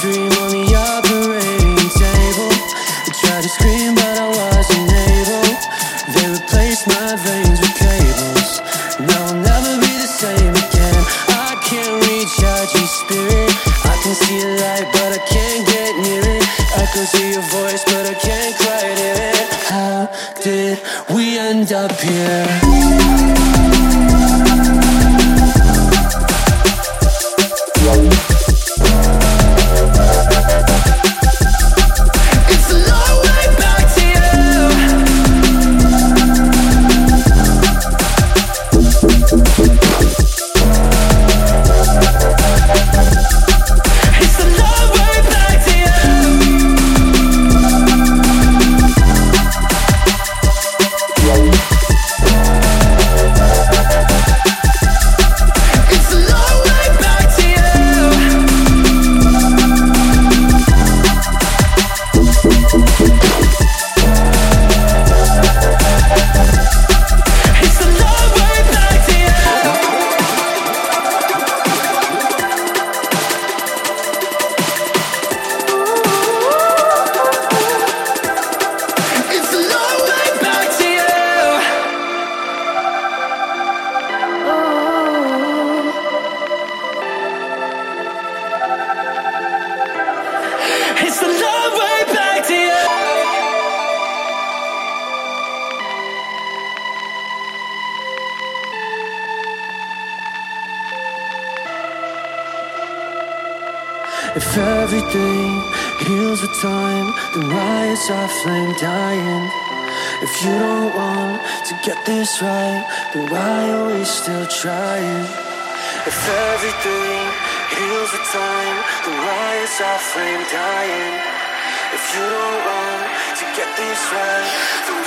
dream on the operating table. I tried to scream, but I wasn't able. They replaced my veins with cables. Now I'll never be the same again. I can't reach out your spirit. I can see a light, but I can't get near it. Echoes hear your voice, but I can't quite hear it. How did we end up here? If everything heals with time, then why is our flame dying? If you don't want to get this right, then why are we still trying? If everything heals with time, then why is our flame dying? If you don't want to get this right,